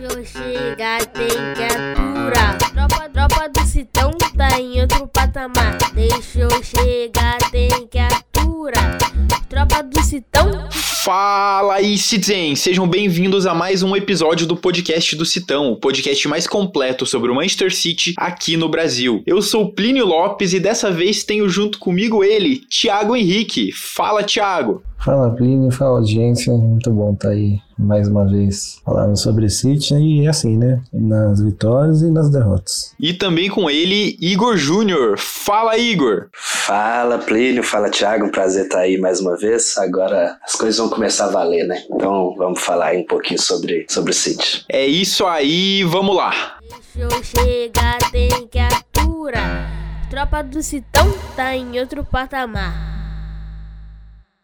Deixa eu chegar, tem que aturar. Tropa, tropa do Citão tá em outro patamar. Deixa eu chegar, tem que aturar. Tropa do Citão. Fala aí, Citizen! Sejam bem-vindos a mais um episódio do podcast do Citão, o podcast mais completo sobre o Manchester City aqui no Brasil. Eu sou Plínio Lopes e dessa vez tenho junto comigo ele, Thiago Henrique. Fala, Thiago! Fala Plínio, fala audiência, muito bom estar tá aí mais uma vez falando sobre City e assim, né? Nas vitórias e nas derrotas. E também com ele, Igor Júnior. Fala, Igor! Fala, Plínio, fala, Thiago, um prazer estar aí mais uma vez. Agora as coisas vão começar a valer, né? Então vamos falar aí um pouquinho sobre, sobre o City. É isso aí, vamos lá! Deixa eu chegar, tem que aturar. Tropa do Citão tá em outro patamar.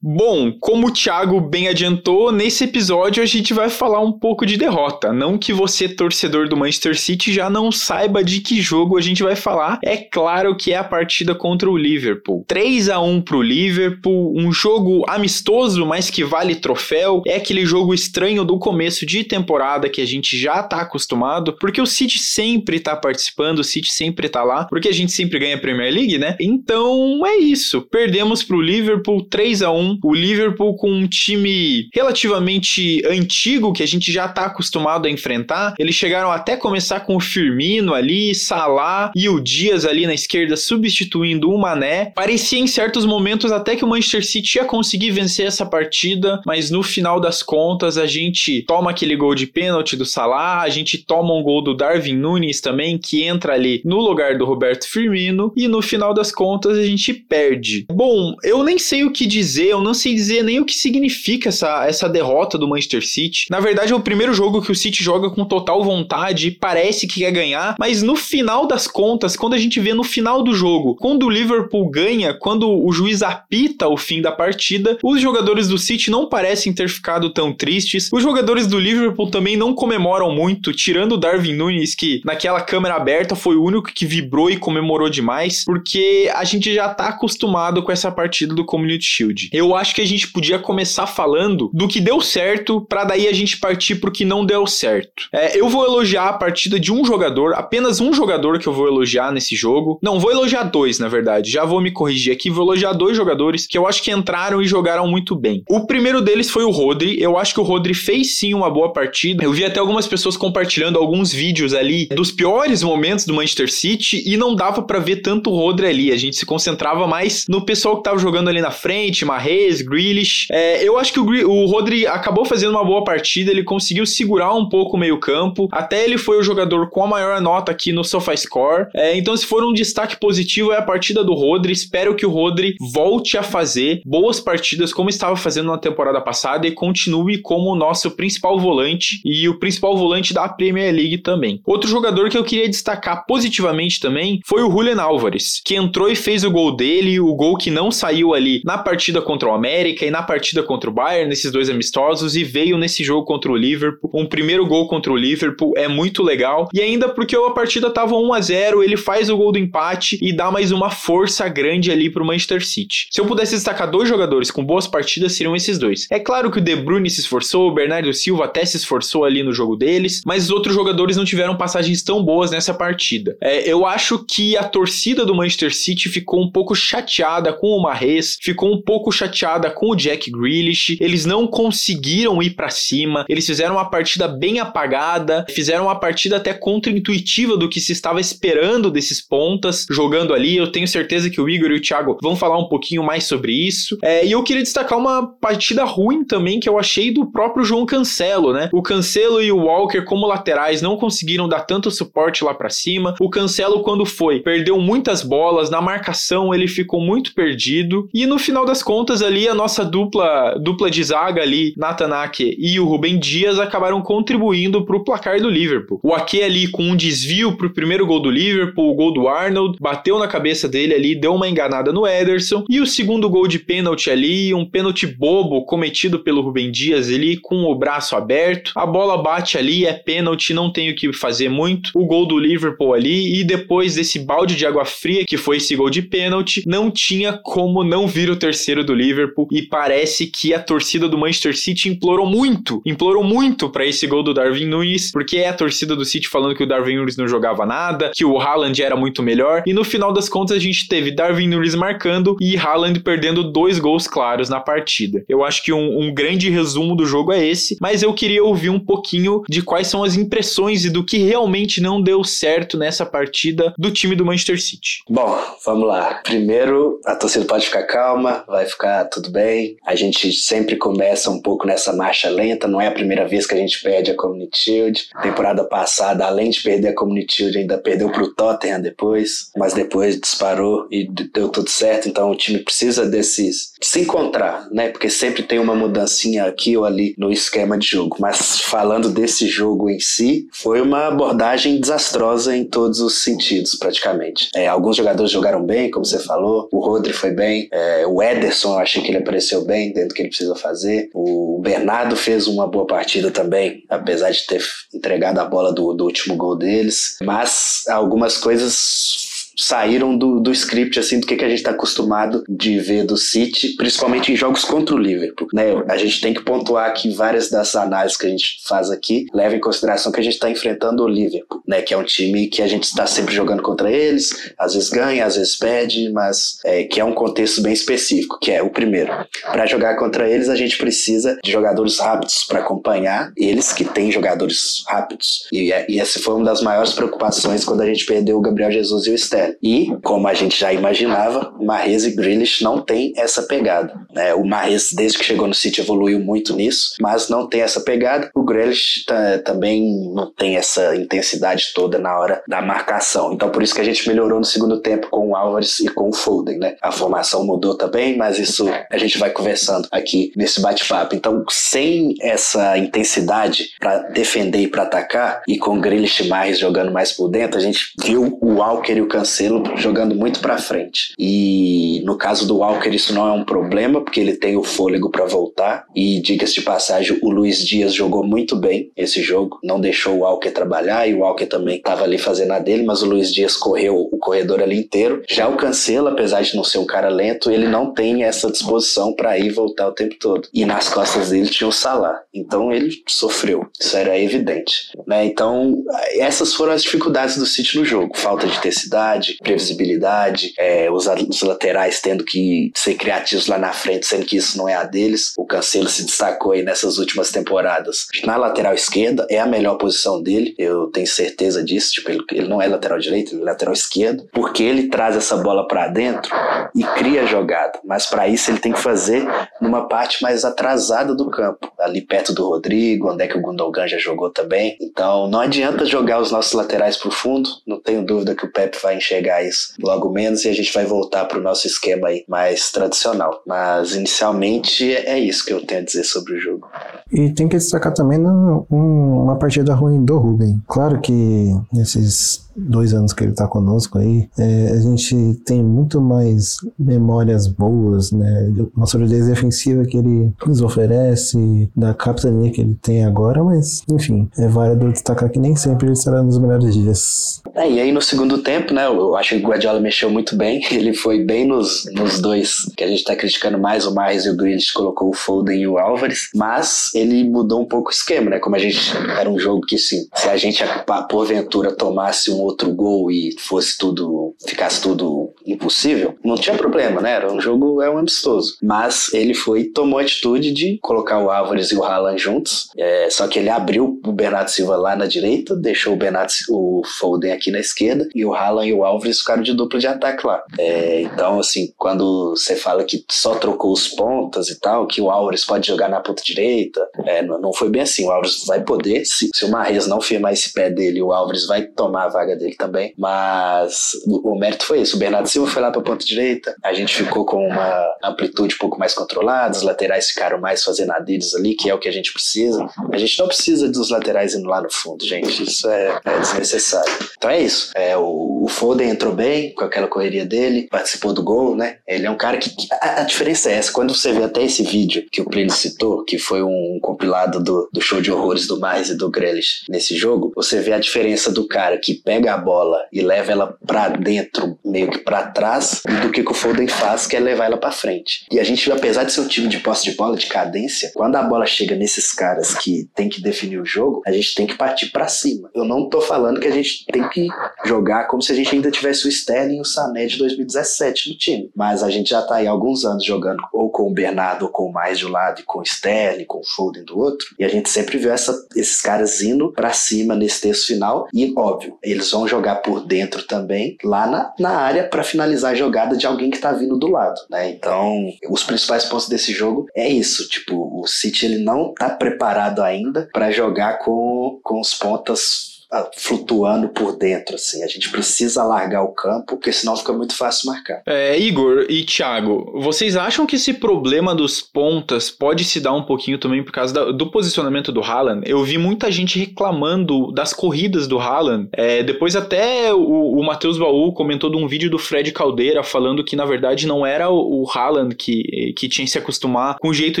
Bom, como o Thiago bem adiantou, nesse episódio a gente vai falar um pouco de derrota. Não que você, torcedor do Manchester City, já não saiba de que jogo a gente vai falar. É claro que é a partida contra o Liverpool. 3 a 1 pro Liverpool, um jogo amistoso, mas que vale troféu. É aquele jogo estranho do começo de temporada que a gente já tá acostumado, porque o City sempre tá participando, o City sempre tá lá, porque a gente sempre ganha a Premier League, né? Então é isso. Perdemos pro Liverpool 3 a 1 o Liverpool com um time relativamente antigo que a gente já está acostumado a enfrentar. Eles chegaram até começar com o Firmino ali, Salah e o Dias ali na esquerda substituindo o Mané. Parecia em certos momentos até que o Manchester City ia conseguir vencer essa partida, mas no final das contas a gente toma aquele gol de pênalti do Salah, a gente toma um gol do Darwin Nunes também que entra ali no lugar do Roberto Firmino e no final das contas a gente perde. Bom, eu nem sei o que dizer, eu não sei dizer nem o que significa essa, essa derrota do Manchester City. Na verdade, é o primeiro jogo que o City joga com total vontade, parece que quer ganhar, mas no final das contas, quando a gente vê no final do jogo, quando o Liverpool ganha, quando o juiz apita o fim da partida, os jogadores do City não parecem ter ficado tão tristes. Os jogadores do Liverpool também não comemoram muito, tirando o Darwin Nunes, que naquela câmera aberta foi o único que vibrou e comemorou demais, porque a gente já tá acostumado com essa partida do Community Shield. Eu eu acho que a gente podia começar falando do que deu certo, para daí a gente partir pro que não deu certo. É, eu vou elogiar a partida de um jogador, apenas um jogador que eu vou elogiar nesse jogo. Não, vou elogiar dois, na verdade. Já vou me corrigir aqui, vou elogiar dois jogadores que eu acho que entraram e jogaram muito bem. O primeiro deles foi o Rodri. Eu acho que o Rodri fez sim uma boa partida. Eu vi até algumas pessoas compartilhando alguns vídeos ali dos piores momentos do Manchester City e não dava para ver tanto o Rodri ali. A gente se concentrava mais no pessoal que tava jogando ali na frente, Marre Grealish. É, eu acho que o, o Rodri acabou fazendo uma boa partida, ele conseguiu segurar um pouco o meio-campo. Até ele foi o jogador com a maior nota aqui no SofaScore. É, então, se for um destaque positivo, é a partida do Rodri. Espero que o Rodri volte a fazer boas partidas como estava fazendo na temporada passada e continue como o nosso principal volante e o principal volante da Premier League também. Outro jogador que eu queria destacar positivamente também foi o Julian Álvares, que entrou e fez o gol dele, o gol que não saiu ali na partida contra o o América e na partida contra o Bayern, nesses dois amistosos, e veio nesse jogo contra o Liverpool. Um primeiro gol contra o Liverpool é muito legal. E ainda porque a partida estava 1 a 0 ele faz o gol do empate e dá mais uma força grande ali para o Manchester City. Se eu pudesse destacar dois jogadores com boas partidas, seriam esses dois. É claro que o De Bruyne se esforçou, o Bernardo Silva até se esforçou ali no jogo deles, mas os outros jogadores não tiveram passagens tão boas nessa partida. É, eu acho que a torcida do Manchester City ficou um pouco chateada com o Marres, ficou um pouco chateada chateada com o Jack Grealish. Eles não conseguiram ir para cima. Eles fizeram uma partida bem apagada, fizeram uma partida até contra-intuitiva do que se estava esperando desses pontas jogando ali. Eu tenho certeza que o Igor e o Thiago vão falar um pouquinho mais sobre isso. É, e eu queria destacar uma partida ruim também que eu achei do próprio João Cancelo, né? O Cancelo e o Walker como laterais não conseguiram dar tanto suporte lá para cima. O Cancelo quando foi, perdeu muitas bolas na marcação, ele ficou muito perdido e no final das contas ali a nossa dupla dupla de zaga ali, Nathan Ake e o Rubem Dias acabaram contribuindo para o placar do Liverpool. O Ake ali com um desvio para o primeiro gol do Liverpool, o gol do Arnold, bateu na cabeça dele ali, deu uma enganada no Ederson e o segundo gol de pênalti ali, um pênalti bobo cometido pelo Rubem Dias ali com o braço aberto. A bola bate ali, é pênalti, não tem o que fazer muito. O gol do Liverpool ali e depois desse balde de água fria que foi esse gol de pênalti, não tinha como não vir o terceiro do Liverpool Liverpool e parece que a torcida do Manchester City implorou muito, implorou muito para esse gol do Darwin Nunes, porque é a torcida do City falando que o Darwin Nunes não jogava nada, que o Haaland era muito melhor, e no final das contas a gente teve Darwin Nunes marcando e Haaland perdendo dois gols claros na partida. Eu acho que um, um grande resumo do jogo é esse, mas eu queria ouvir um pouquinho de quais são as impressões e do que realmente não deu certo nessa partida do time do Manchester City. Bom, vamos lá. Primeiro, a torcida pode ficar calma, vai ficar tudo bem. A gente sempre começa um pouco nessa marcha lenta, não é a primeira vez que a gente perde a Community Shield. Temporada passada, além de perder a Community Shield, ainda perdeu pro Tottenham depois, mas depois disparou e deu tudo certo, então o time precisa desses se encontrar, né? Porque sempre tem uma mudancinha aqui ou ali no esquema de jogo. Mas falando desse jogo em si, foi uma abordagem desastrosa em todos os sentidos, praticamente. É, alguns jogadores jogaram bem, como você falou, o Rodri foi bem, é, o Ederson, eu que ele apareceu bem dentro do que ele precisa fazer, o Bernardo fez uma boa partida também, apesar de ter entregado a bola do, do último gol deles, mas algumas coisas saíram do, do script, assim, do que, que a gente está acostumado de ver do City, principalmente em jogos contra o Liverpool. Né? A gente tem que pontuar que várias das análises que a gente faz aqui levam em consideração que a gente está enfrentando o Liverpool, né? que é um time que a gente está sempre jogando contra eles, às vezes ganha, às vezes perde, mas é, que é um contexto bem específico, que é o primeiro. Para jogar contra eles, a gente precisa de jogadores rápidos para acompanhar eles, que têm jogadores rápidos. E, e essa foi uma das maiores preocupações quando a gente perdeu o Gabriel Jesus e o E, como a gente já imaginava, Mahrez e Grealish não tem essa pegada. Né? O Mahrez, desde que chegou no City, evoluiu muito nisso, mas não tem essa pegada. O Grealish também não tem essa intensidade toda na hora da marcação. Então, por isso que a gente melhorou no segundo tempo com o Álvares e com o Foden. Né? A formação mudou também, mas isso a gente vai conversando aqui nesse bate-papo. Então, sem essa intensidade para defender e para atacar, e com o Grealish mais jogando mais por dentro, a gente viu o Walker e o Cancelo Cancelo jogando muito para frente. E no caso do Walker isso não é um problema, porque ele tem o fôlego para voltar. E diga-se de passagem, o Luiz Dias jogou muito bem esse jogo, não deixou o Walker trabalhar e o Walker também estava ali fazendo a dele, mas o Luiz Dias correu o corredor ali inteiro. Já o Cancelo, apesar de não ser um cara lento, ele não tem essa disposição para ir e voltar o tempo todo. E nas costas dele tinha o Salah. Então ele sofreu. Isso era evidente. Né? Então, essas foram as dificuldades do City no jogo. Falta de intensidade, previsibilidade, é, os, os, laterais tendo que ser criativos lá na frente, sendo que isso não é a deles. O Cancelo se destacou aí nessas últimas temporadas. Na lateral esquerda é a melhor posição dele, eu tenho certeza disso. Tipo, ele, ele não é lateral direito, ele é lateral esquerdo, porque ele traz essa bola para dentro e cria jogada. Mas para isso ele tem que fazer numa parte mais atrasada do campo, ali perto do Rodrigo, onde é que o Gundogan já jogou também. Então não adianta jogar os nossos laterais pro fundo, não tenho dúvida que o Pepe vai enxergar isso logo menos e a gente vai voltar para o nosso esquema aí mais tradicional. Mas inicialmente é isso que eu tenho a dizer sobre o jogo. E tem que destacar também no, um, uma partida ruim do Ruben. Claro que nesses dois anos que ele está conosco aí, é, a gente tem muito mais memórias boas, né? Uma solidez defensiva que ele nos oferece, da capitania que ele tem agora, mas, enfim, é válido destacar que nem sempre ele estará nos melhores dias. É, e aí no segundo tempo, né, eu acho que o Guardiola mexeu muito bem, ele foi bem nos, nos dois, que a gente está criticando mais, o Marres e o Grealish colocou o Foden e o Álvares, mas ele mudou um pouco o esquema, né, como a gente, era um jogo que, sim, se a gente, porventura, tomasse um outro gol e fosse tudo, ficasse tudo impossível, não tinha problema, né? Era um jogo, é um amistoso. Mas ele foi tomou a atitude de colocar o Álvares e o Haaland juntos, é, só que ele abriu o Bernardo Silva lá na direita, deixou o Bernardo, o Foden aqui na esquerda e o Haaland e o Álvares ficaram de dupla de ataque lá. É, então, assim, quando você fala que só trocou os pontas e tal, que o Álvares pode jogar na ponta direita, é, não, não, foi bem assim. O Álvares vai poder, se, se o Marrez não firmar esse pé dele, o Álvares vai tomar a vaga dele também, mas o, o mérito foi isso. O Bernardo Silva foi lá para a ponta direita, a gente ficou com uma amplitude um pouco mais controlada, os laterais ficaram mais fazendo a deles ali, que é o que a gente precisa. A gente não precisa dos laterais indo lá no fundo, gente. Isso é, é desnecessário. Então é isso. É, o, o Foden entrou bem com aquela correria dele, participou do gol, né? Ele é um cara que. A, a diferença é essa. Quando você vê até esse vídeo que o Plínio citou, que foi um compilado do, do show de horrores do Mais e do Grealish nesse jogo, você vê a diferença do cara que pega a bola e leva ela para dentro, meio que para trás, do que, que o Foden faz, que é levar ela para frente. E a gente, apesar de ser um time de posse de bola, de cadência, quando a bola chega nesses caras que tem que definir o jogo, a gente tem que partir para cima. Eu não tô falando que a gente tem que jogar como se a gente ainda tivesse o Sterling e o Sané de 2017 no time, mas a gente já tá aí há alguns anos jogando ou com o Bernardo ou com o Mais de um lado e com o Sterling, com o Foden do outro, e a gente sempre viu essa, esses caras indo para cima nesse terço final. E, óbvio, eles vão jogar por dentro também, lá na, na área para finalizar a jogada de alguém que tá vindo do lado, né? Então, os principais pontos desse jogo é isso, tipo, o City ele não tá preparado ainda para jogar com, com os pontas flutuando por dentro, assim. A gente precisa largar o campo, porque senão fica muito fácil marcar. É, Igor e Thiago, vocês acham que esse problema dos pontas pode se dar um pouquinho também por causa da, do posicionamento do Haaland? Eu vi muita gente reclamando das corridas do Haaland. É, depois até o, o Matheus Baú comentou de um vídeo do Fred Caldeira falando que na verdade não era o, o Haaland que, que tinha que se acostumar com o jeito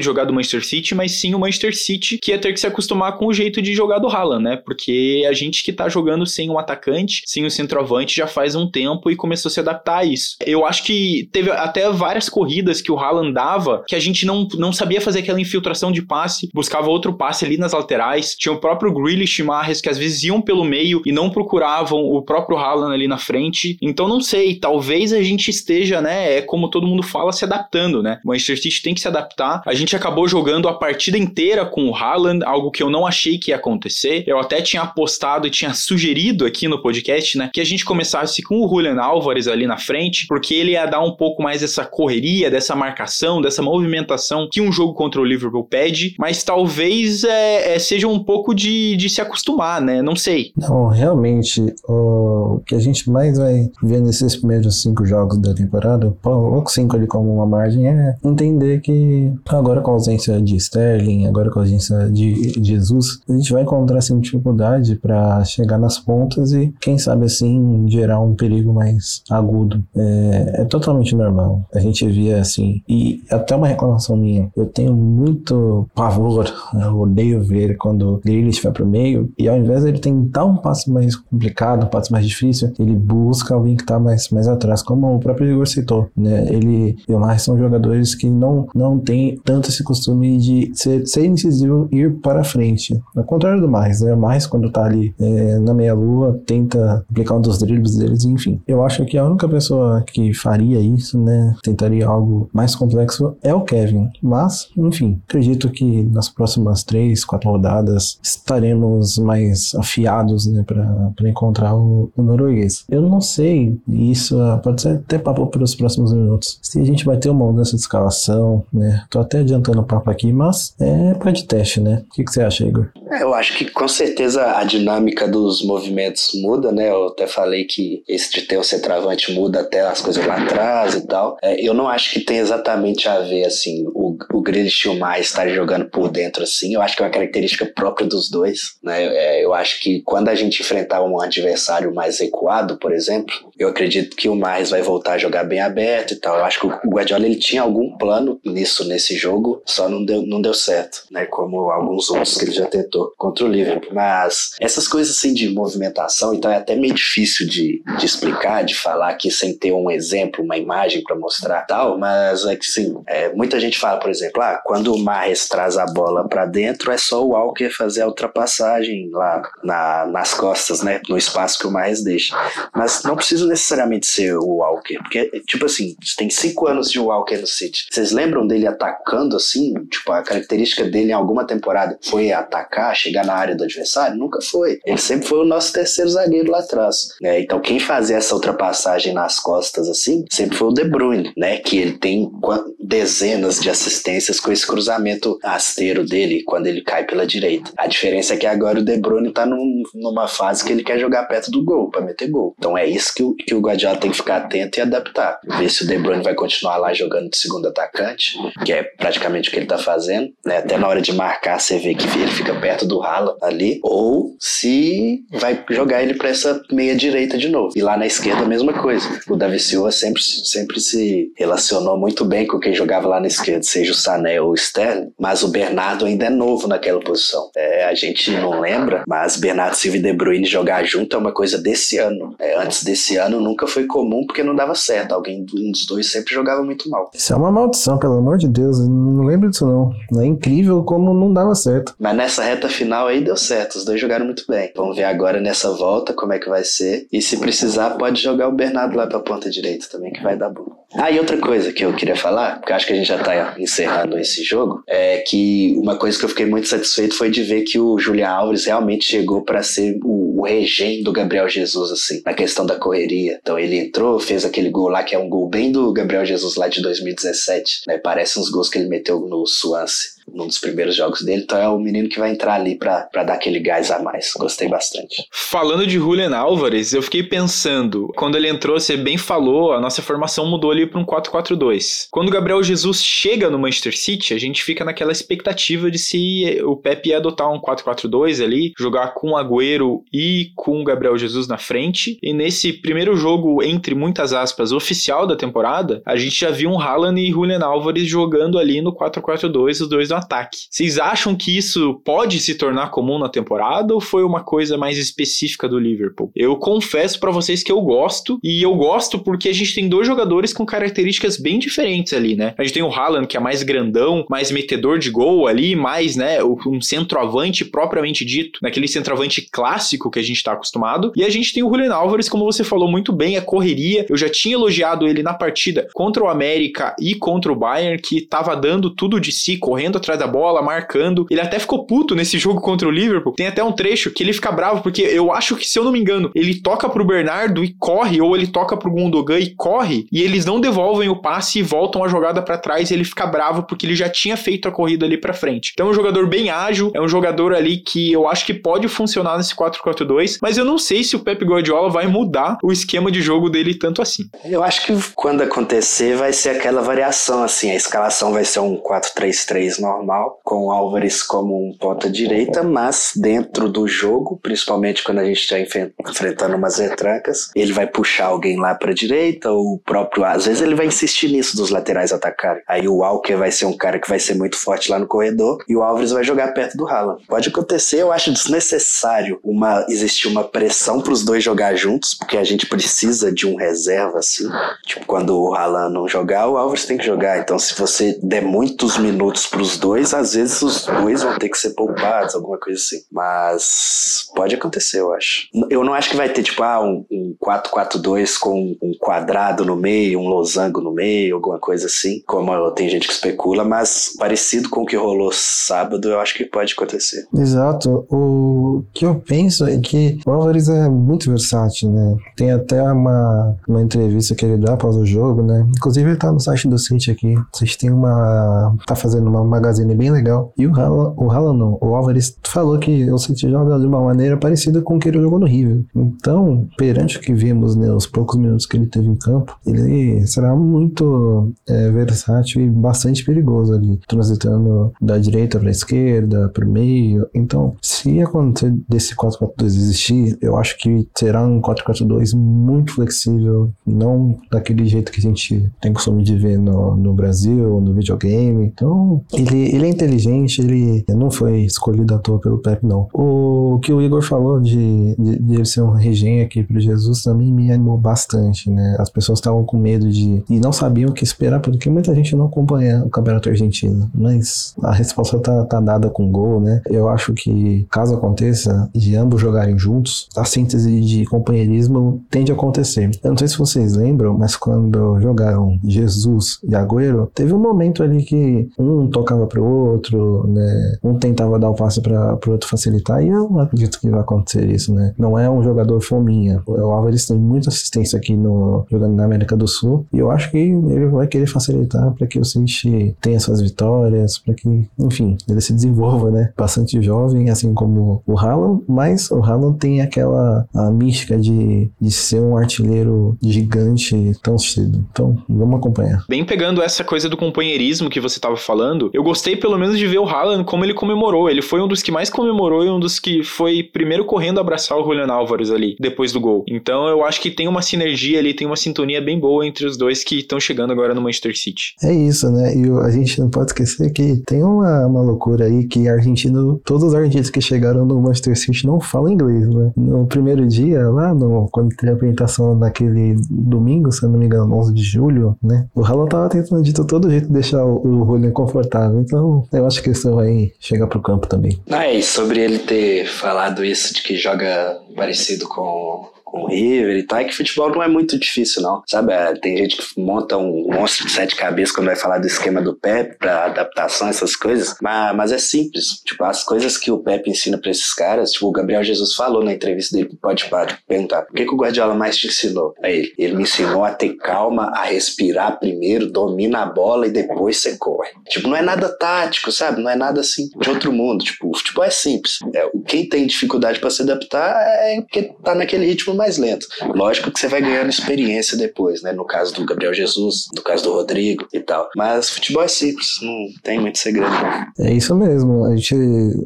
de jogar do Manchester City, mas sim o Manchester City que ia ter que se acostumar com o jeito de jogar do Haaland, né? Porque a gente que tá jogando sem um atacante, sem um centroavante já faz um tempo e começou a se adaptar a isso. Eu acho que teve até várias corridas que o Haaland dava que a gente não, não sabia fazer aquela infiltração de passe, buscava outro passe ali nas laterais. Tinha o próprio Grealish e que às vezes iam pelo meio e não procuravam o próprio Haaland ali na frente. Então não sei, talvez a gente esteja, né, é como todo mundo fala, se adaptando, né? O Manchester City tem que se adaptar. A gente acabou jogando a partida inteira com o Haaland, algo que eu não achei que ia acontecer. Eu até tinha apostado e tinha sugerido aqui no podcast, né, que a gente começasse com o Julian Álvares ali na frente, porque ele ia dar um pouco mais dessa correria, dessa marcação, dessa movimentação que um jogo contra o Liverpool pede, mas talvez é, é, seja um pouco de, de se acostumar, né? Não sei. Não, realmente, o que a gente mais vai ver nesses primeiros cinco jogos da temporada, coloco cinco ali como uma margem, é entender que agora com a ausência de Sterling, agora com a ausência de Jesus, a gente vai encontrar assim, dificuldade para chegar nas pontas e, quem sabe assim, gerar um perigo mais agudo. É, é totalmente normal. A gente via assim, e até uma reclamação minha, eu tenho muito pavor, eu odeio ver quando Grealish vai pro meio e ao invés de ele tentar um passo mais complicado, um passo mais difícil, ele busca alguém que tá mais, mais atrás, como o próprio Igor citou, né? Ele e o Marres são jogadores que não, não tem tanto esse costume de ser, ser incisivo e ir para frente. Ao contrário do Marres, né? O Marres, quando tá ali é, na meia-lua, tenta aplicar um dos dribles deles, enfim. Eu acho que a única pessoa que faria isso, né? Tentaria algo mais complexo é o Kevin. Mas, enfim, acredito que nas próximas três, quatro rodadas estaremos mais afiados, né? Para encontrar o, o norueguês. Eu não sei, isso pode ser até papo para os próximos minutos. Se a gente vai ter uma mudança de escalação, né? Tô até adiantando o papo aqui, mas é para de teste, né? O que, que você acha, Igor? É, eu acho que com certeza a dinâmica dos movimentos muda, né? Eu até falei que esse de ter o centroavante muda até as coisas lá atrás e tal. É, eu não acho que tem exatamente a ver, assim, o, o Grealish e o Mais estarem jogando por dentro, assim. Eu acho que é uma característica própria dos dois, né? É, eu acho que quando a gente enfrentar um adversário mais recuado, por exemplo, eu acredito que o Mais vai voltar a jogar bem aberto e tal. Eu acho que o Guardiola ele tinha algum plano nisso nesse jogo, só não deu, não deu certo, né? Como alguns outros que ele já tentou contra o Liverpool. Mas essas coisas assim de movimentação, então é até meio difícil de, de explicar, de falar aqui sem ter um exemplo, uma imagem para mostrar tal, mas é que sim, é, muita gente fala, por exemplo, ah, quando o Marres traz a bola para dentro, é só o Walker fazer a ultrapassagem lá na, nas costas, né, no espaço que o Marres deixa. Mas não precisa necessariamente ser o Walker, porque, tipo assim, tem cinco anos de Walker no City. Vocês lembram dele atacando assim? Tipo, a característica dele em alguma temporada foi atacar, chegar na área do adversário? Nunca foi. Ele sempre foi o nosso terceiro zagueiro lá atrás. Né? Então, quem fazia essa ultrapassagem nas costas assim, sempre foi o De Bruyne, né? Que ele tem dezenas de assistências com esse cruzamento rasteiro dele quando ele cai pela direita. A diferença é que agora o De Bruyne tá num, numa fase que ele quer jogar perto do gol, para meter gol. Então é isso que o, que o Guardiola tem que ficar atento e adaptar. Ver se o De Bruyne vai continuar lá jogando de segundo atacante, que é praticamente o que ele tá fazendo, né? Até na hora de marcar, você vê que ele fica perto do Haaland ali, ou se e vai jogar ele para essa meia direita de novo. E lá na esquerda a mesma coisa. O Davi Silva sempre, sempre se relacionou muito bem com quem jogava lá na esquerda, seja o Sané ou o Sterling, mas o Bernardo ainda é novo naquela posição. É, a gente não lembra, mas Bernardo Silva e De Bruyne jogar junto é uma coisa desse ano. É, antes desse ano nunca foi comum porque não dava certo. Alguém, um dos dois sempre jogava muito mal. Isso é uma maldição, pelo amor de Deus. Não lembro disso não. É incrível como não dava certo. Mas nessa reta final aí deu certo. Os dois jogaram muito bem. Vamos ver agora nessa volta como é que vai ser. E se precisar, pode jogar o Bernardo lá pra ponta direita também, que vai dar bom. Ah, e outra coisa que eu queria falar, porque acho que a gente já tá encerrando esse jogo, é que uma coisa que eu fiquei muito satisfeito foi de ver que o Julian Alves realmente chegou para ser o, o regém do Gabriel Jesus, assim, na questão da correria. Então ele entrou, fez aquele gol lá, que é um gol bem do Gabriel Jesus lá de 2017, né? Parece uns gols que ele meteu no Swansea num dos primeiros jogos dele, então é o menino que vai entrar ali para dar aquele gás a mais. Gostei bastante. Falando de Julian Álvares, eu fiquei pensando, quando ele entrou, você bem falou, a nossa formação mudou ali para um 4-4-2. Quando o Gabriel Jesus chega no Manchester City, a gente fica naquela expectativa de se o Pepe ia adotar um 4-4-2 ali, jogar com o Agüero e com o Gabriel Jesus na frente. E nesse primeiro jogo, entre muitas aspas, oficial da temporada, a gente já viu um Haaland e Julian Álvares jogando ali no 4-4-2, os dois no ataque. Vocês acham que isso pode se tornar comum na temporada ou foi uma coisa mais específica do Liverpool? Eu confesso para vocês que eu gosto e eu gosto porque a gente tem dois jogadores com características bem diferentes ali, né? A gente tem o Haaland que é mais grandão, mais metedor de gol ali, mais, né, um centroavante propriamente dito, naquele centroavante clássico que a gente tá acostumado. E a gente tem o Julian Álvares, como você falou muito bem, a correria. Eu já tinha elogiado ele na partida contra o América e contra o Bayern que tava dando tudo de si, correndo atrás da bola, marcando. Ele até ficou puto nesse jogo contra o Liverpool. Tem até um trecho que ele fica bravo, porque eu acho que, se eu não me engano, ele toca pro Bernardo e corre, ou ele toca pro Gundogan e corre, e eles não devolvem o passe e voltam a jogada para trás ele fica bravo porque ele já tinha feito a corrida ali para frente. Então é um jogador bem ágil, é um jogador ali que eu acho que pode funcionar nesse 4-4-2, mas eu não sei se o Pep Guardiola vai mudar o esquema de jogo dele tanto assim. Eu acho que quando acontecer vai ser aquela variação assim, a escalação vai ser um 4-3-3 normal, com o Álvares como um ponta direita, mas dentro do jogo, principalmente quando a gente está enfrentando umas retrancas, ele vai puxar alguém lá para direita, ou o próprio, às vezes ele vai insistir nisso dos laterais atacarem. Aí o Walker vai ser um cara que vai ser muito forte lá no corredor e o Álvares vai jogar perto do Haaland. Pode acontecer, eu acho desnecessário uma existir uma pressão para os dois jogar juntos, porque a gente precisa de um reserva assim. Tipo, quando o Haaland não jogar, o Álvares tem que jogar. Então, se você der muitos minutos para os dois, às vezes os dois vão ter que ser poupados, alguma coisa assim. Mas pode acontecer, eu acho. Eu não acho que vai ter, tipo, ah, um, um 4-4-2 com um quadrado no meio, um losango no meio, alguma coisa assim, como tem gente que especula, mas parecido com o que rolou sábado, eu acho que pode acontecer. Exato. O que eu penso é que o Álvares é muito versátil, né? Tem até uma, uma entrevista que ele dá após o jogo, né? Inclusive ele tá no site do City aqui. Vocês têm uma. tá fazendo uma magazine bem legal. E o Haaland, o Haaland não, o Álvares falou que o City joga de uma maneira parecida com o que ele jogou no River. Então, perante o que vimos né, poucos minutos que ele teve em campo, ele será muito é, versátil e bastante perigoso ali, transitando da direita para a esquerda, para o meio. Então, se acontecer desse 4-4-2 existir, eu acho que será um 4-4-2 muito flexível, não daquele jeito que a gente tem costume de ver no, no Brasil, no videogame. Então, ele, ele é inteligente, ele não foi escolhido à toa pelo Pep, não. O que o Igor falou de, de, de ele ser um regém aqui para Jesus também me animou bastante, né? As pessoas estavam com medo de. E não sabiam o que esperar, porque muita gente não acompanha o Campeonato Argentino. Mas a resposta tá, tá dada com gol, né? Eu acho que, caso aconteça, de ambos jogarem juntos, a síntese de companheirismo tende a acontecer. Eu não sei se vocês lembram, mas quando jogaram Jesus e Agüero, teve um momento ali que um tocava pro outro, né? Um tentava dar o passe para pro outro facilitar, e eu não acredito que vai acontecer isso, né? Não é um jogador fominha. O Álvares tem muita assistência aqui no jogando na América do Sul, e eu acho que ele vai querer facilitar para que o City tenha suas vitórias, para que, enfim, ele se desenvolva, né? Bastante jovem, assim como o Haaland, mas o Haaland tem aquela a mística de, de ser um artilheiro gigante tão cedo. Então, vamos acompanhar. Bem pegando essa coisa do companheirismo que você estava falando, eu gostei pelo menos de ver o Haaland como ele comemorou. Ele foi um dos que mais comemorou e um dos que foi primeiro correndo abraçar o Julian Álvares ali, depois do gol. Então eu acho que tem uma sinergia ali, tem uma sintonia bem boa entre os dois que estão chegando agora no Manchester City. É isso, né? E a gente não pode esquecer que tem uma, uma loucura aí que argentino, todos os argentinos que chegaram no Manchester City não falam inglês, né? No primeiro dia, lá, no, quando teve a apresentação naquele domingo, se eu não me engano, 11 de julho, né? O Haaland tava tentando de todo jeito deixar o, o Julian confortável. Então, eu acho que isso vai chegar pro campo também. Ah, e sobre ele ter falado isso de que joga parecido com com o River e tal, é que futebol não é muito difícil, não. Sabe, é, tem gente que monta um monstro de sete cabeças quando vai falar do esquema do Pepe pra adaptação, essas coisas, mas, mas é simples. Tipo, as coisas que o Pepe ensina pra esses caras, tipo, o Gabriel Jesus falou na entrevista dele pro Pode perguntar, o que, que o Guardiola mais te ensinou? Aí ele, ele me ensinou a ter calma, a respirar primeiro, domina a bola e depois você corre. Tipo, não é nada tático, sabe? Não é nada assim de outro mundo. Tipo, o futebol é simples. É, quem tem dificuldade para se adaptar é porque tá naquele ritmo mais lento. Lógico que você vai ganhando experiência depois, né? No caso do Gabriel Jesus, no caso do Rodrigo e tal. Mas futebol é simples, não tem muito segredo. É isso mesmo. A gente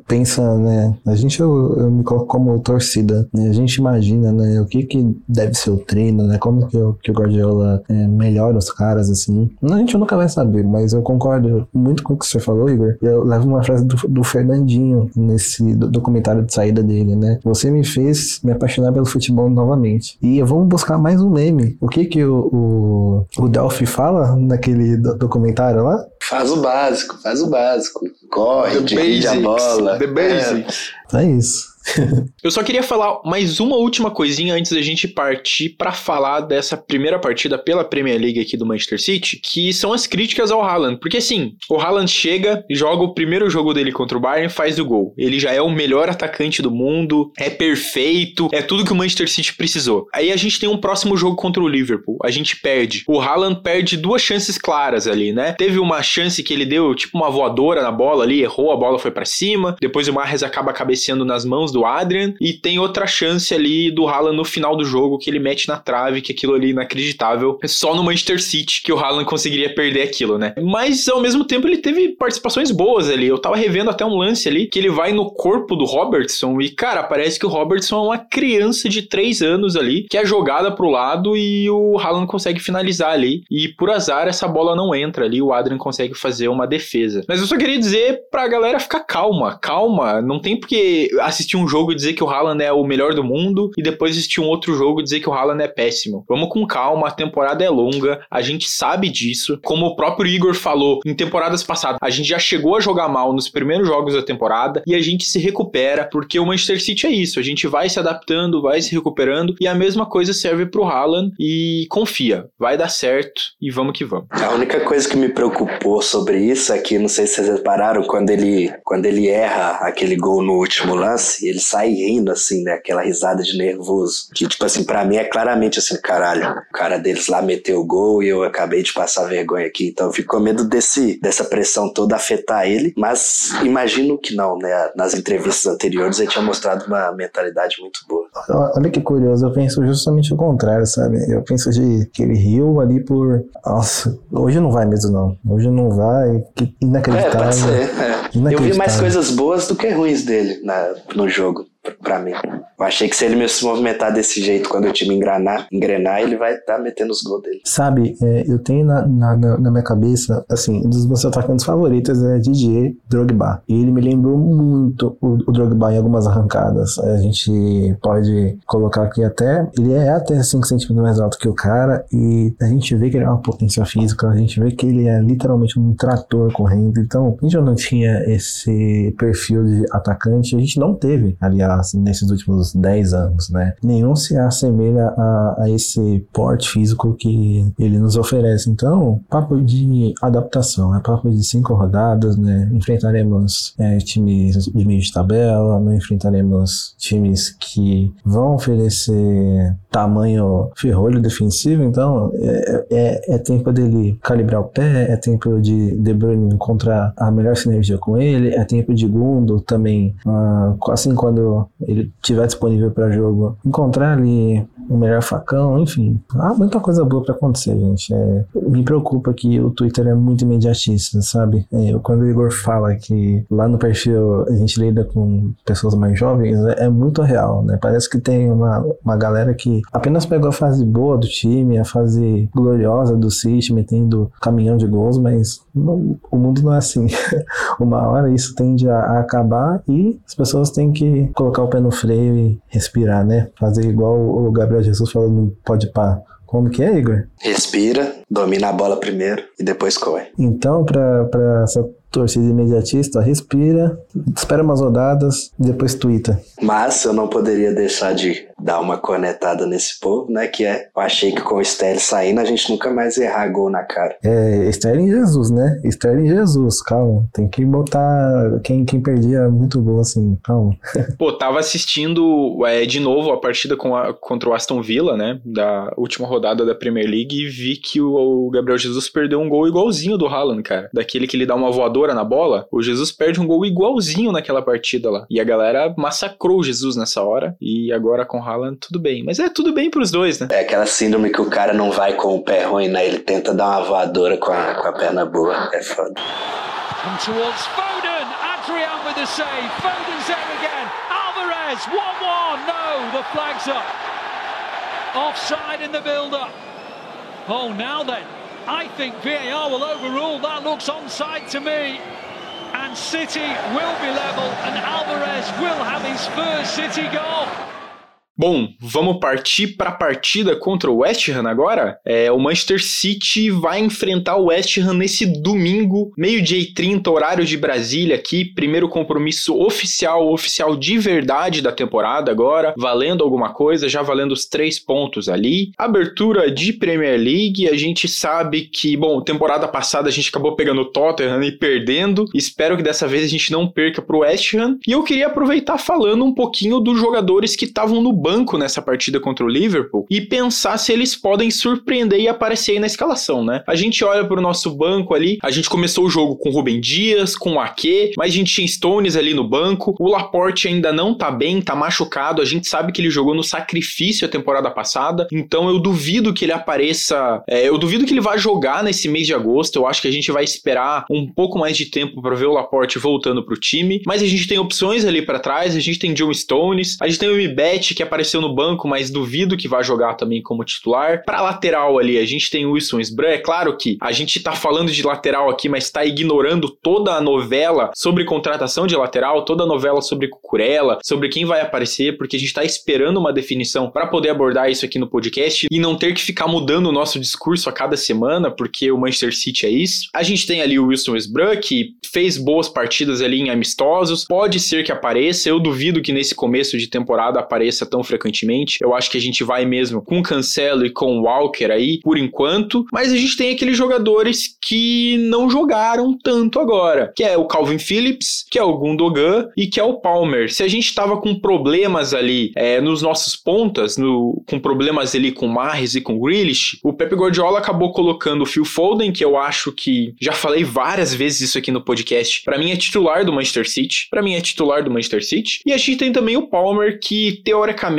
pensa, né? A gente, eu, eu me coloco como torcida, né? A gente imagina, né? O que que deve ser o treino, né? Como que, o, que o Guardiola é, melhora os caras, assim. A gente nunca vai saber, mas eu concordo muito com o que você falou, Igor. Eu levo uma frase do, do Fernandinho nesse documentário de saída dele, né? Você me fez me apaixonar pelo futebol novamente. E vamos buscar mais um meme. O que que o, o, o Delphi fala naquele documentário lá? Faz o básico, faz o básico. Corre, divide a bola. The basics. É, é isso. Eu só queria falar mais uma última coisinha antes da gente partir para falar dessa primeira partida pela Premier League aqui do Manchester City, que são as críticas ao Haaland. Porque assim, o Haaland chega, joga o primeiro jogo dele contra o Bayern, faz o gol. Ele já é o melhor atacante do mundo, é perfeito, é tudo que o Manchester City precisou. Aí a gente tem um próximo jogo contra o Liverpool, a gente perde. O Haaland perde duas chances claras ali, né? Teve uma chance que ele deu, tipo uma voadora na bola ali, errou, a bola foi para cima. Depois o Mahrez acaba cabeceando nas mãos do Adrian e tem outra chance ali do Haaland no final do jogo que ele mete na trave, que aquilo ali é inacreditável. É só no Manchester City que o Haaland conseguiria perder aquilo, né? Mas ao mesmo tempo ele teve participações boas ali. Eu tava revendo até um lance ali que ele vai no corpo do Robertson e, cara, parece que o Robertson é uma criança de 3 anos ali, que é jogada pro lado e o Haaland consegue finalizar ali. E por azar essa bola não entra ali, o Adrian consegue fazer uma defesa. Mas eu só queria dizer pra galera ficar calma, calma. Não tem porque assistir um jogo e dizer que o Haaland é o melhor do mundo e depois assistir um outro jogo e dizer que o Haaland é péssimo. Vamos com calma, a temporada é longa, a gente sabe disso. Como o próprio Igor falou em temporadas passadas, a gente já chegou a jogar mal nos primeiros jogos da temporada e a gente se recupera, porque o Manchester City é isso, a gente vai se adaptando, vai se recuperando e a mesma coisa serve pro Haaland e confia, vai dar certo e vamos que vamos. A única coisa que me preocupou sobre isso é que, não sei se vocês repararam, quando ele, quando ele erra aquele gol no último lance, ele sai rindo, assim, né? Aquela risada de nervoso. Que, tipo assim, pra mim é claramente assim, caralho, o cara deles lá meteu o gol e eu acabei de passar vergonha aqui. Então eu fico com medo desse, dessa pressão toda afetar ele. Mas imagino que não, né? Nas entrevistas anteriores ele tinha mostrado uma mentalidade muito boa. Olha que curioso, eu penso justamente o contrário, sabe? Eu penso de que ele riu ali por. Nossa, hoje não vai mesmo, não. Hoje não vai. Que inacreditável. É, pode ser. É. Eu vi mais coisas boas do que ruins dele na, no jogo drug para mim. Eu achei que se ele se movimentar desse jeito quando o time engrenar, engrenar ele vai estar tá metendo os gols dele. Sabe, é, eu tenho na, na, na, minha cabeça, assim, um dos meus atacantes favoritos é Didier Drogba. E ele me lembrou muito o, o Drogba em algumas arrancadas. A gente pode colocar aqui até, ele é até 5 centímetros mais alto que o cara e a gente vê que ele é uma potência física, a gente vê que ele é literalmente um trator correndo. Então, a gente não tinha esse perfil de atacante, a gente não teve, aliás, nesses últimos 10 anos, né? Nenhum se assemelha a, a, esse porte físico que ele nos oferece. Então, papo de adaptação, é papo de cinco rodadas, né? Enfrentaremos é, times de meio de tabela, não enfrentaremos times que vão oferecer tamanho ferrolho defensivo, então é, é, é tempo dele calibrar o pé, é tempo de De Bruyne encontrar a melhor sinergia com ele, é tempo de Gundo também, uh, assim quando ele tiver disponível para jogo, encontrar ali o melhor facão, enfim. Há muita coisa boa para acontecer, gente. É, me preocupa que o Twitter é muito imediatista, sabe? É, quando o Igor fala que lá no perfil a gente lida com pessoas mais jovens, é, é muito real, né? Parece que tem uma, uma galera que apenas pegou a fase boa do time, a fase gloriosa do City, metendo caminhão de gols, mas não, o mundo não é assim. uma hora isso tende a, a acabar e as pessoas têm que colocar o pé no freio e respirar, né? Fazer igual o Gabriel Jesus falou no Pode Pá. Como que é, Igor? Respira, domina a bola primeiro e depois corre. Então, para essa torcida imediatista, respira, espera umas rodadas e depois twitta. Mas eu não poderia deixar de dar uma cornetada nesse povo, né? Que é, eu achei que com o Sterling saindo a gente nunca mais errar gol na cara. É, Sterling Jesus, né? Sterling Jesus, calma. Tem que botar quem, quem perdia muito gol assim, calma. Pô, tava assistindo é, de novo a partida com a, contra o Aston Villa, né? Da última rodada da Premier League e vi que o, o Gabriel Jesus perdeu um gol igualzinho do Haaland, cara. Daquele que ele dá uma voadora na bola. O Jesus perde um gol igualzinho naquela partida lá. E a galera massacrou o Jesus nessa hora. E agora com o Haaland, tudo bem. Mas é tudo bem pros dois, né? É aquela síndrome que o cara não vai com o pé ruim, né? Ele tenta dar uma voadora com a, com a perna boa. É foda. And towards Foden. Adrian with the save. Foden's there again. Alvarez, 1-1. No, the flag's up. Offside in the build-up. Oh, now then. I think VAR will overrule. That looks onside to me. And City will be level, and Alvarez will have his first City goal. Bom, vamos partir para a partida contra o West Ham agora? É, o Manchester City vai enfrentar o West Ham nesse domingo, meio-dia e 30, horário de Brasília aqui. Primeiro compromisso oficial, oficial de verdade da temporada agora, valendo alguma coisa, já valendo os três pontos ali. Abertura de Premier League, a gente sabe que, bom, temporada passada a gente acabou pegando o Tottenham e perdendo. Espero que dessa vez a gente não perca para o West Ham. E eu queria aproveitar falando um pouquinho dos jogadores que estavam no banco nessa partida contra o Liverpool e pensar se eles podem surpreender e aparecer aí na escalação, né? A gente olha para o nosso banco ali, a gente começou o jogo com Rubem Dias, com o Ake, mas a gente tinha Stones ali no banco, o Laporte ainda não tá bem, tá machucado, a gente sabe que ele jogou no sacrifício a temporada passada, então eu duvido que ele apareça, é, eu duvido que ele vá jogar nesse mês de agosto, eu acho que a gente vai esperar um pouco mais de tempo para ver o Laporte voltando pro time, mas a gente tem opções ali para trás, a gente tem John Stones, a gente tem o Mbet que é apareceu no banco, mas duvido que vá jogar também como titular. Para lateral ali, a gente tem Wilson Sbran. É claro que a gente tá falando de lateral aqui, mas está ignorando toda a novela sobre contratação de lateral, toda a novela sobre Cucurella, sobre quem vai aparecer, porque a gente tá esperando uma definição para poder abordar isso aqui no podcast e não ter que ficar mudando o nosso discurso a cada semana, porque o Manchester City é isso. A gente tem ali o Wilson Sbran, que fez boas partidas ali em amistosos, pode ser que apareça, eu duvido que nesse começo de temporada apareça tão frequentemente. Eu acho que a gente vai mesmo com Cancelo e com Walker aí, por enquanto. Mas a gente tem aqueles jogadores que não jogaram tanto agora, que é o Calvin Phillips, que é o Gundogan e que é o Palmer. Se a gente estava com problemas ali é, nos nossos pontas, no, com problemas ali com Mahrez e com Grealish, o Pep Guardiola acabou colocando o Phil Foden, que eu acho que já falei várias vezes isso aqui no podcast. Para mim é titular do Manchester City. Para mim é titular do Manchester City. E a gente tem também o Palmer, que teoricamente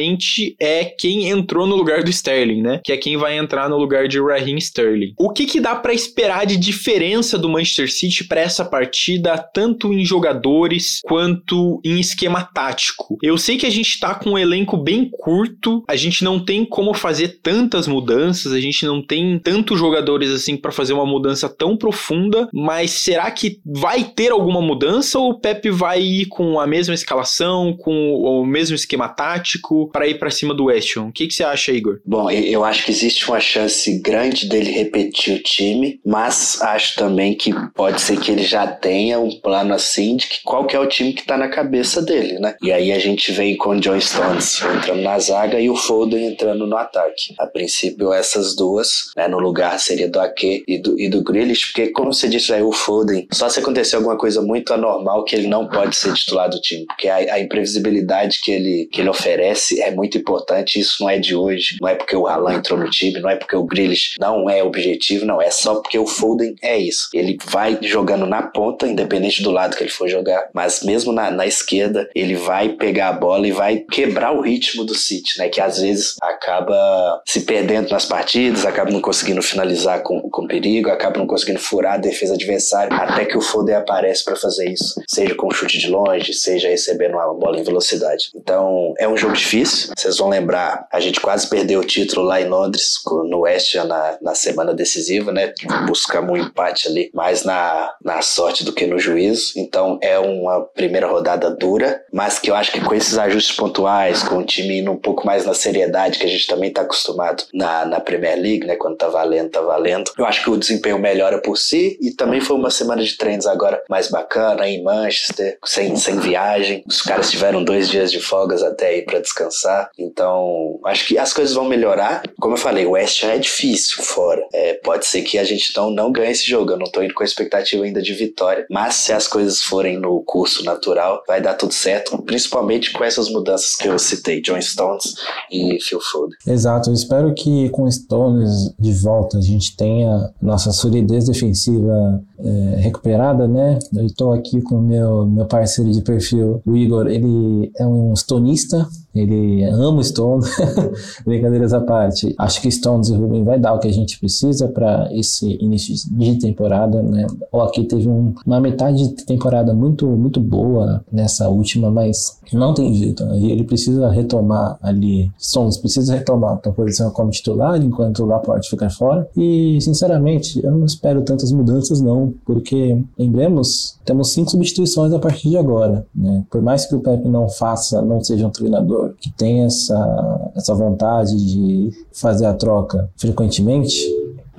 é quem entrou no lugar do Sterling, né? Que é quem vai entrar no lugar de Raheem Sterling. O que, que dá para esperar de diferença do Manchester City para essa partida, tanto em jogadores quanto em esquema tático? Eu sei que a gente tá com um elenco bem curto, a gente não tem como fazer tantas mudanças, a gente não tem tantos jogadores assim para fazer uma mudança tão profunda, mas será que vai ter alguma mudança ou o Pep vai ir com a mesma escalação, com o mesmo esquema tático? Para ir para cima do West Ham. O que, que você acha, Igor? Bom, eu acho que existe uma chance grande dele repetir o time, mas acho também que pode ser que ele já tenha um plano assim de que qual que é o time que tá na cabeça dele, né? E aí a gente vem com o John Stones entrando na zaga e o Foden entrando no ataque. A princípio, essas duas, né, no lugar seria do Ake e do, e do Grealish, porque como você disse aí, o Foden, só se acontecer alguma coisa muito anormal que ele não pode ser titular do time, porque a, a imprevisibilidade que ele, que ele oferece é muito importante, isso não é de hoje, não é porque o Haaland entrou no time, não é porque o Grealish não é objetivo, não, é só porque o Foden é isso. Ele vai jogando na ponta, independente do lado que ele for jogar, mas mesmo na, na esquerda, ele vai pegar a bola e vai quebrar o ritmo do City, né, que às vezes acaba se perdendo nas partidas, acaba não conseguindo finalizar com, com perigo, acaba não conseguindo furar a defesa adversária, até que o Foden aparece para fazer isso, seja com chute de longe, seja recebendo uma bola em velocidade. Então, é um jogo difícil, vocês vão lembrar, a gente quase perdeu o título lá em Londres, no West na, na semana decisiva, né? Buscamos um empate ali, mais na, na sorte do que no juízo. Então é uma primeira rodada dura, mas que eu acho que com esses ajustes pontuais, com o time indo um pouco mais na seriedade que a gente também está acostumado na, na Premier League, né? Quando tá valendo, tá valendo. Eu acho que o desempenho melhora por si e também foi uma semana de treinos agora mais bacana em Manchester, sem, sem viagem. Os caras tiveram dois dias de folgas até aí para descansar. Então, acho que as coisas vão melhorar. Como eu falei, o West Ham é difícil fora. É, pode ser que a gente não, não ganhe esse jogo. Eu não tô indo com a expectativa ainda de vitória. Mas se as coisas forem no curso natural, vai dar tudo certo. Principalmente com essas mudanças que eu citei, John Stones e Phil Foden. Exato. Eu espero que com Stones de volta a gente tenha nossa solidez defensiva é, recuperada, né? Eu estou aqui com meu, meu parceiro de perfil, o Igor. Ele é um stonista ele ama o Stone, brincadeiras à parte. Acho que Stones e Ruben vai dar o que a gente precisa para esse início de temporada, né? O aqui teve um, uma metade de temporada muito muito boa nessa última, mas não tem jeito. Né? Ele precisa retomar ali, Stones precisa retomar a posição como titular enquanto o Laporte ficar fora. E sinceramente, eu não espero tantas mudanças não, porque lembremos, temos cinco substituições a partir de agora, né? Por mais que o Pepe não faça, não seja um treinador que tem essa, essa vontade de fazer a troca frequentemente,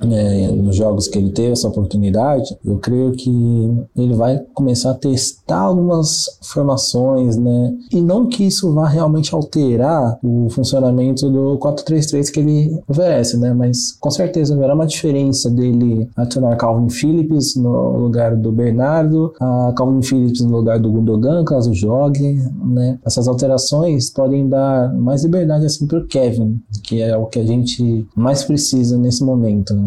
é, nos jogos que ele teve essa oportunidade, eu creio que ele vai começar a testar algumas formações, né? E não que isso vá realmente alterar o funcionamento do 4-3-3 que ele oferece, né? Mas com certeza haverá uma diferença dele adicionar Calvin Phillips no lugar do Bernardo, a Calvin Phillips no lugar do Gundogan, caso jogue, né? Essas alterações podem dar mais liberdade assim para o Kevin, que é o que a gente mais precisa nesse momento. Né?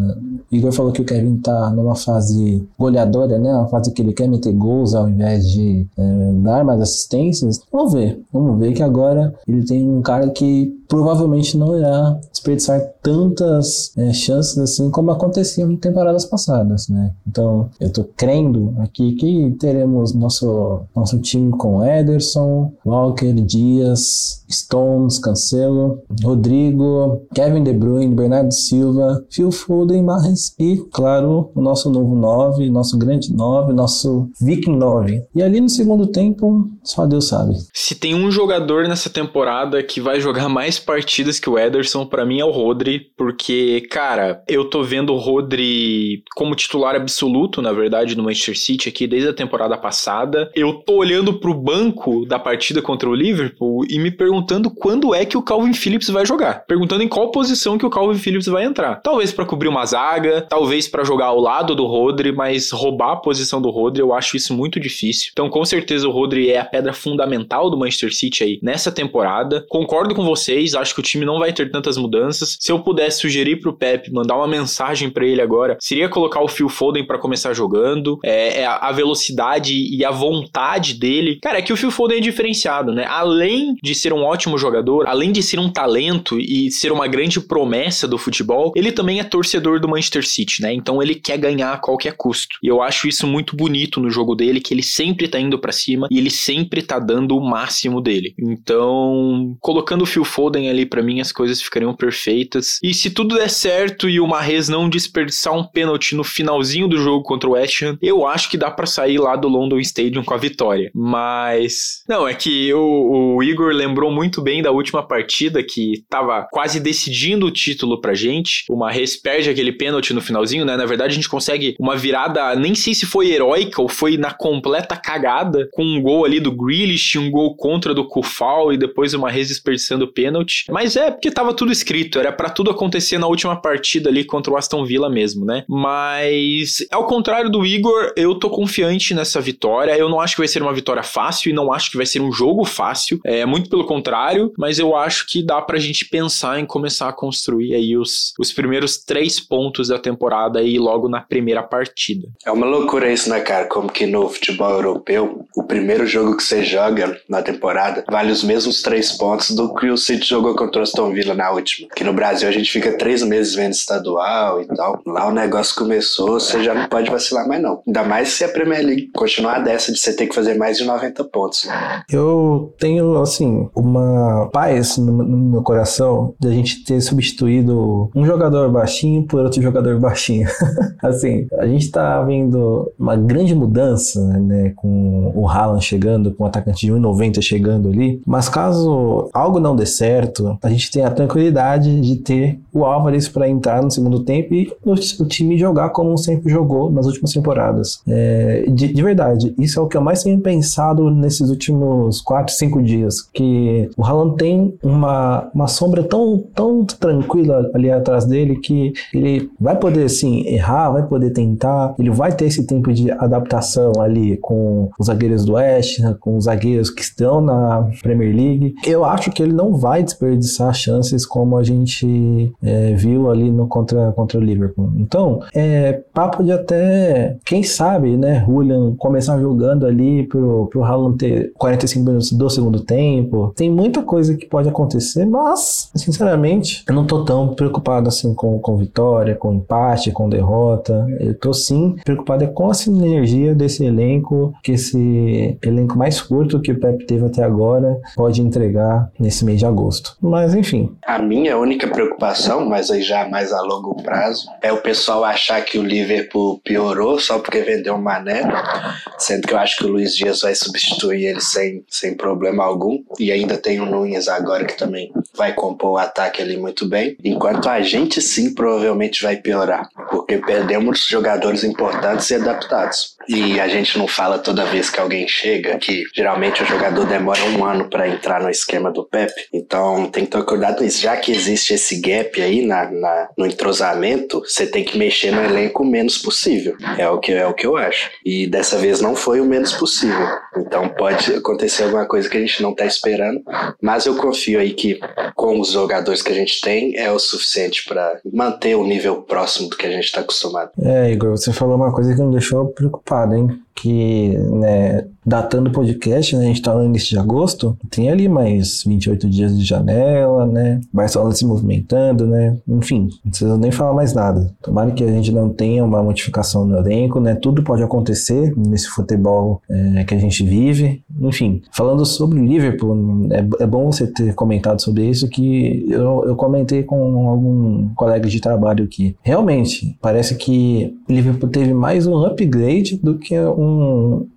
Igor falou que o Kevin tá numa fase goleadora, né? Uma fase que ele quer meter gols ao invés de é, dar mais assistências. Vamos ver. Vamos ver que agora ele tem um cara que provavelmente não irá desperdiçar tantas é, chances assim como aconteciam em temporadas passadas, né? Então, eu tô crendo aqui que teremos nosso, nosso time com Ederson, Walker, Dias, Stones, Cancelo, Rodrigo, Kevin De Bruyne, Bernardo Silva, Phil Foden, Marres e, claro, o nosso novo 9, nosso grande 9, nosso Viking 9. E ali no segundo tempo, só Deus sabe. Se tem um jogador nessa temporada que vai jogar mais partidas que o Ederson, para mim é o Rodri, porque, cara, eu tô vendo o Rodri como titular absoluto, na verdade, no Manchester City aqui desde a temporada passada. Eu tô olhando pro banco da partida contra o Liverpool e me perguntando quando é que o Calvin Phillips vai jogar. Perguntando em qual posição que o Calvin Phillips vai entrar. Talvez para cobrir uma zaga, talvez para jogar ao lado do Rodri, mas roubar a posição do Rodri, eu acho isso muito difícil. Então, com certeza, o Rodri é a pedra fundamental do Manchester City aí nessa temporada. Concordo com vocês, acho que o time não vai ter tantas mudanças. Se eu pudesse sugerir pro Pep, mandar uma mensagem para ele agora, seria colocar o Phil Foden para começar jogando. É, é, a velocidade e a vontade dele. Cara, é que o Phil Foden é diferenciado, né? Além de ser um ótimo jogador, além de ser um talento e ser uma grande promessa do futebol, ele também é torcedor do Manchester City, né? Então ele quer ganhar a qualquer custo. E eu acho isso muito bonito no jogo dele, que ele sempre tá indo para cima e ele sempre tá dando o máximo dele. Então, colocando o Phil Foden ali para mim, as coisas ficariam perfeitas. E se tudo der certo e o Mahrez não desperdiçar um pênalti no finalzinho do jogo contra o West Ham, eu acho que dá para sair lá do London Stadium com a vitória. Mas, não, é que o, o Igor lembrou muito bem da última partida que tava quase decidindo o título pra gente. O Mahrez perde aquele pênalti no finalzinho, né? Na verdade, a gente consegue uma virada, nem sei se foi heróica ou foi na completa cagada, com um gol ali do Grealish, um gol contra do Kufal e depois o Mahrez desperdiçando o pênalti. Pênalti. Mas é porque tava tudo escrito, era para tudo acontecer na última partida ali contra o Aston Villa mesmo, né? Mas ao contrário do Igor, eu tô confiante nessa vitória. Eu não acho que vai ser uma vitória fácil e não acho que vai ser um jogo fácil. É muito pelo contrário, mas eu acho que dá pra gente pensar em começar a construir aí os, os primeiros três pontos da temporada aí logo na primeira partida. É uma loucura isso, né, cara? Como que no futebol europeu, o primeiro jogo que você joga na temporada vale os mesmos três pontos do que o City jogou contra o Aston Villa na última. Que no Brasil a gente fica três meses vendo estadual e tal. Lá o negócio começou, você já não pode vacilar mais não. Ainda mais se a Premier League continuar dessa de você ter que fazer mais de 90 pontos. Eu tenho, assim, uma paz no, no meu coração de a gente ter substituído um jogador baixinho por outro jogador baixinho. assim, a gente tá vendo uma grande mudança, né, com o Haaland chegando, com o atacante de 1,90 chegando ali, mas caso algo não dê certo, a gente tem a tranquilidade de ter o Álvares para entrar no segundo tempo e o, time jogar como sempre jogou nas últimas temporadas. É, de, de, verdade, isso é o que eu mais tenho pensado nesses últimos 4, 5 dias, que o Haaland tem uma, uma sombra tão, tão tranquila ali atrás dele que ele vai poder, sim, errar, vai poder tentar, ele vai ter esse tempo de adaptação ali com os zagueiros do Oeste, com os zagueiros que estão na Premier League. Eu acho que ele não vai desperdiçar chances como a gente é, viu ali no contra, contra o Liverpool. Então, é papo de até, quem sabe, né, Julian começar jogando ali pro, pro Haaland ter 45 minutos do segundo tempo. Tem muita coisa que pode acontecer, mas, sinceramente, eu não tô tão preocupado assim com, com vitória, com empate, com derrota. Eu tô sim preocupado é com a sinergia desse elenco, que esse elenco mais curto que o Pep teve até agora pode entregar nesse mês de agosto. Mas enfim. A minha única preocupação, mas aí já mais a longo prazo, é o pessoal achar que o Liverpool piorou só porque vendeu o Mané, sendo que eu acho que o Luiz Dias vai substituir ele sem, sem problema algum. E ainda tem o Nunes agora que também vai compor o ataque ali muito bem. Enquanto a gente sim provavelmente vai piorar, porque perdemos jogadores importantes e adaptados. E a gente não fala toda vez que alguém chega que geralmente o jogador demora um ano para entrar no esquema do Pep. Então tem que ter cuidado nisso. Já que existe esse gap aí na, na, no entrosamento, você tem que mexer no elenco o menos possível. É o, que, é o que eu acho. E dessa vez não foi o menos possível. Então pode acontecer alguma coisa que a gente não tá esperando. Mas eu confio aí que com os jogadores que a gente tem é o suficiente para manter o nível próximo do que a gente está acostumado. É, Igor, você falou uma coisa que me deixou preocupado, hein? Que, né, datando o podcast, né, a gente tá no início de agosto, tem ali mais 28 dias de janela, né? Barcelona se movimentando, né? Enfim, não precisa nem falar mais nada. Tomara que a gente não tenha uma modificação no elenco, né? Tudo pode acontecer nesse futebol é, que a gente vive. Enfim, falando sobre o Liverpool, é, é bom você ter comentado sobre isso, que eu, eu comentei com algum colega de trabalho aqui. Realmente, parece que o Liverpool teve mais um upgrade do que um,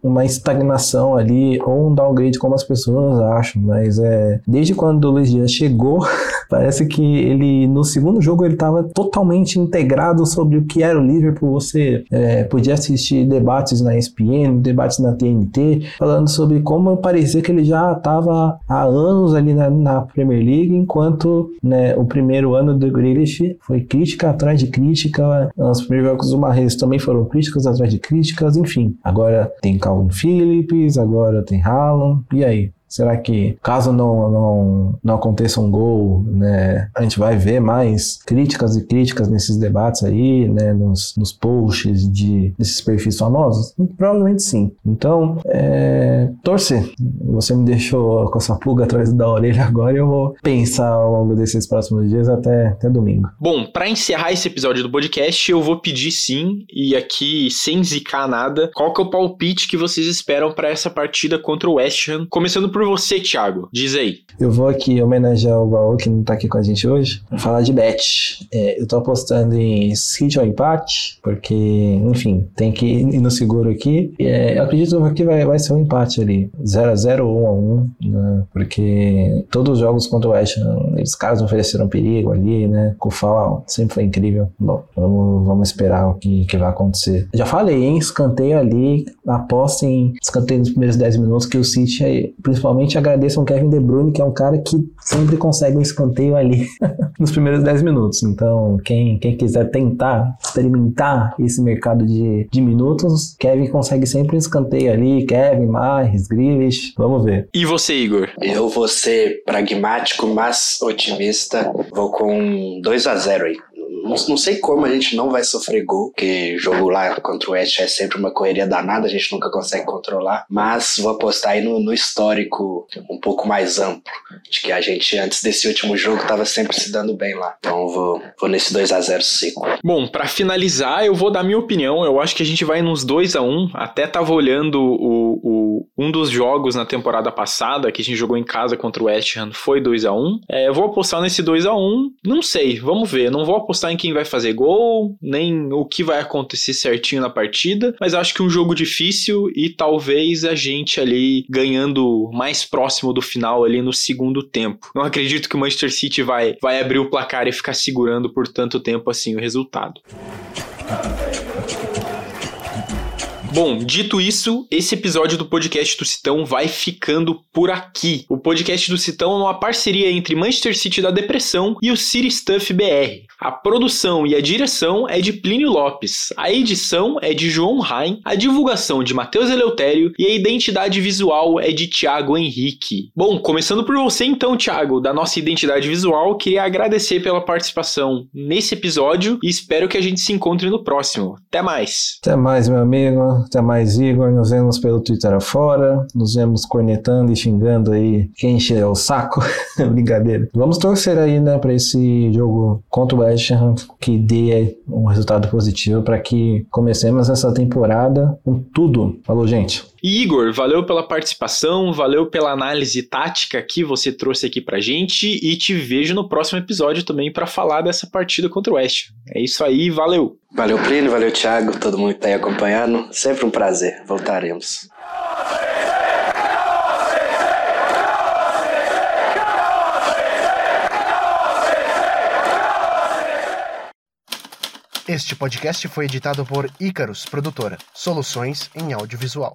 uma estagnação ali ou um downgrade como as pessoas acham, mas é desde quando o Luiz Dias chegou, parece que ele no segundo jogo ele estava totalmente integrado sobre o que era o Liverpool. Você é, podia assistir debates na ESPN, debates na TNT, falando sobre como parecia que ele já estava há anos ali na, na Premier League, enquanto né, o primeiro ano do Grealish foi crítica atrás de crítica, os primeiros jogos do Mahrez também foram críticas atrás de críticas, enfim. Agora tem Calvin Phillips, agora tem Haaland, e aí? Será que, caso não, não, não aconteça um gol, né, a gente vai ver mais críticas e críticas nesses debates aí, né, nos, nos posts de, desses perfis famosos? Provavelmente sim. Então, é, torcer. Você me deixou com essa pulga atrás da orelha agora e eu vou pensar ao longo desses próximos dias até, até domingo. Bom, para encerrar esse episódio do podcast, eu vou pedir sim, e aqui sem zicar nada, qual que é o palpite que vocês esperam para essa partida contra o West Ham, começando por você, Thiago. Diz aí. Eu vou aqui homenagear o Baú, que não tá aqui com a gente hoje, falar de bet. É, eu tô apostando em City ou empate, porque, enfim, tem que ir no seguro aqui. É, eu acredito que vai, vai ser um empate ali, 0x0 ou 1x1, né? Porque todos os jogos contra o West Ham, os caras ofereceram perigo ali, né? Fala sempre foi incrível. Bom, vamos, vamos esperar o que, que vai acontecer. Já falei, hein? Escanteio ali, aposta em escanteio nos primeiros 10 minutos que o City, principalmente agradeço ao Kevin De Bruyne, que é um cara que sempre consegue um escanteio ali nos primeiros 10 minutos. Então, quem, quem quiser tentar experimentar esse mercado de, de minutos, Kevin consegue sempre um escanteio ali, Kevin, Mares, Grealish, vamos ver. E você, Igor? Eu vou ser pragmático, mas otimista. Vou com 2 a 0 aí. Não, não, sei como a gente não vai sofrer gol, porque jogo lá contra o West é sempre uma correria danada, a gente nunca consegue controlar. Mas vou apostar aí no, no histórico um pouco mais amplo, de que a gente, antes desse último jogo, estava sempre se dando bem lá. Então vou, vou nesse 2 a 0 seco. Bom, para finalizar, eu vou dar minha opinião. Eu acho que a gente vai nos 2 a 1 Até tava olhando o, o, um dos jogos na temporada passada, que a gente jogou em casa contra o West Ham, foi 2 a 1 é, Eu vou apostar nesse 2 a 1 Não sei, vamos ver. Não vou apostar em quem vai fazer gol, nem o que vai acontecer certinho na partida, mas acho que um jogo difícil e talvez a gente ali ganhando mais próximo do final ali no segundo tempo. Não acredito que o Manchester City vai, vai abrir o placar e ficar segurando por tanto tempo assim o resultado. Bom, dito isso, esse episódio do podcast do Citão vai ficando por aqui. O podcast do Citão é uma parceria entre Manchester City da Depressão e o City Stuff BR. A produção e a direção é de Plínio Lopes, a edição é de João Rain, a divulgação de Matheus Eleutério e a identidade visual é de Thiago Henrique. Bom, começando por você então, Thiago, da nossa identidade visual, queria agradecer pela participação nesse episódio e espero que a gente se encontre no próximo. Até mais! Até mais, meu amigo. Até mais, Igor. Nos vemos pelo Twitter afora. Nos vemos cornetando e xingando aí quem encher o saco. Brincadeira. Vamos torcer aí, né, pra esse jogo contra o West Ham que dê um resultado positivo para que comecemos essa temporada com tudo. Falou, gente. Igor, valeu pela participação, valeu pela análise tática que você trouxe aqui pra gente e te vejo no próximo episódio também para falar dessa partida contra o West. É isso aí, valeu. Valeu, Plínio, valeu, Thiago, todo mundo que tá aí acompanhando. Sempre um prazer. Voltaremos. Este podcast foi editado por Icarus Produtora, soluções em audiovisual.